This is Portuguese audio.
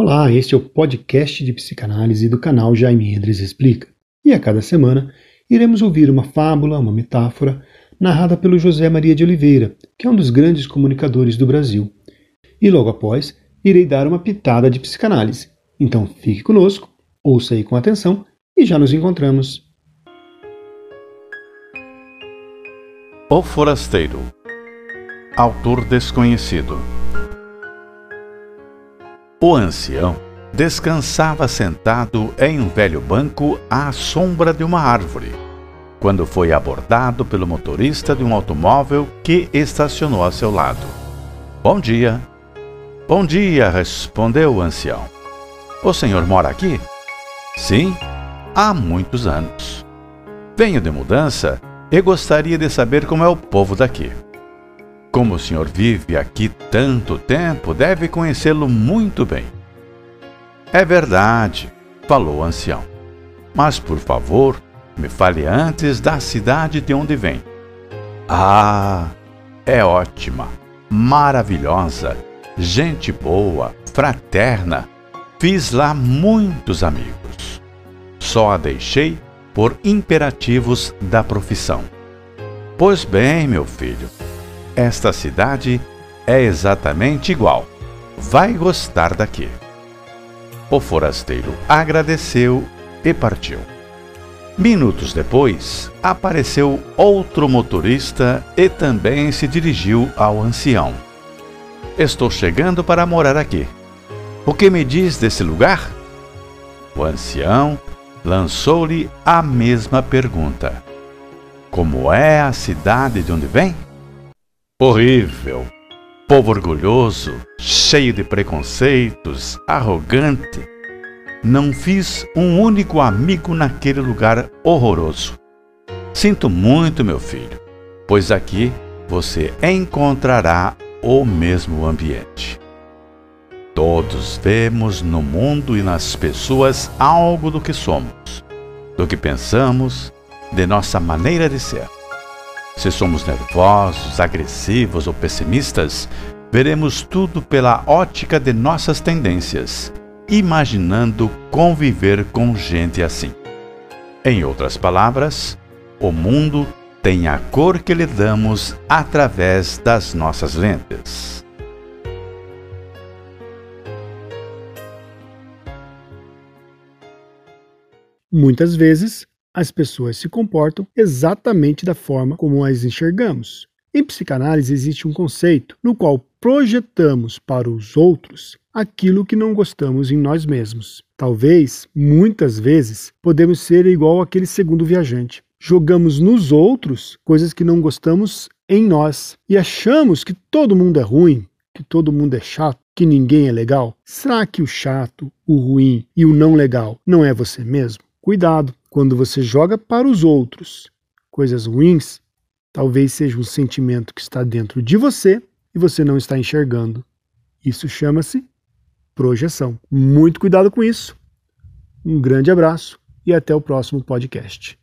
Olá, este é o podcast de psicanálise do canal Jaime Endres Explica. E a cada semana iremos ouvir uma fábula, uma metáfora, narrada pelo José Maria de Oliveira, que é um dos grandes comunicadores do Brasil. E logo após, irei dar uma pitada de psicanálise. Então fique conosco, ouça aí com atenção e já nos encontramos. O Forasteiro Autor desconhecido o ancião descansava sentado em um velho banco à sombra de uma árvore, quando foi abordado pelo motorista de um automóvel que estacionou a seu lado. Bom dia. Bom dia, respondeu o ancião. O senhor mora aqui? Sim, há muitos anos. Venho de mudança e gostaria de saber como é o povo daqui. Como o senhor vive aqui tanto tempo, deve conhecê-lo muito bem. É verdade, falou o ancião. Mas, por favor, me fale antes da cidade de onde vem. Ah, é ótima, maravilhosa, gente boa, fraterna. Fiz lá muitos amigos. Só a deixei por imperativos da profissão. Pois bem, meu filho, esta cidade é exatamente igual. Vai gostar daqui. O forasteiro agradeceu e partiu. Minutos depois, apareceu outro motorista e também se dirigiu ao ancião. Estou chegando para morar aqui. O que me diz desse lugar? O ancião lançou-lhe a mesma pergunta: Como é a cidade de onde vem? Horrível. Povo orgulhoso, cheio de preconceitos, arrogante. Não fiz um único amigo naquele lugar horroroso. Sinto muito, meu filho, pois aqui você encontrará o mesmo ambiente. Todos vemos no mundo e nas pessoas algo do que somos, do que pensamos, de nossa maneira de ser. Se somos nervosos, agressivos ou pessimistas, veremos tudo pela ótica de nossas tendências, imaginando conviver com gente assim. Em outras palavras, o mundo tem a cor que lhe damos através das nossas lentes. Muitas vezes, as pessoas se comportam exatamente da forma como as enxergamos. Em psicanálise existe um conceito no qual projetamos para os outros aquilo que não gostamos em nós mesmos. Talvez, muitas vezes, podemos ser igual aquele segundo viajante. Jogamos nos outros coisas que não gostamos em nós e achamos que todo mundo é ruim, que todo mundo é chato, que ninguém é legal. Será que o chato, o ruim e o não legal não é você mesmo? Cuidado, quando você joga para os outros coisas ruins, talvez seja um sentimento que está dentro de você e você não está enxergando. Isso chama-se projeção. Muito cuidado com isso. Um grande abraço e até o próximo podcast.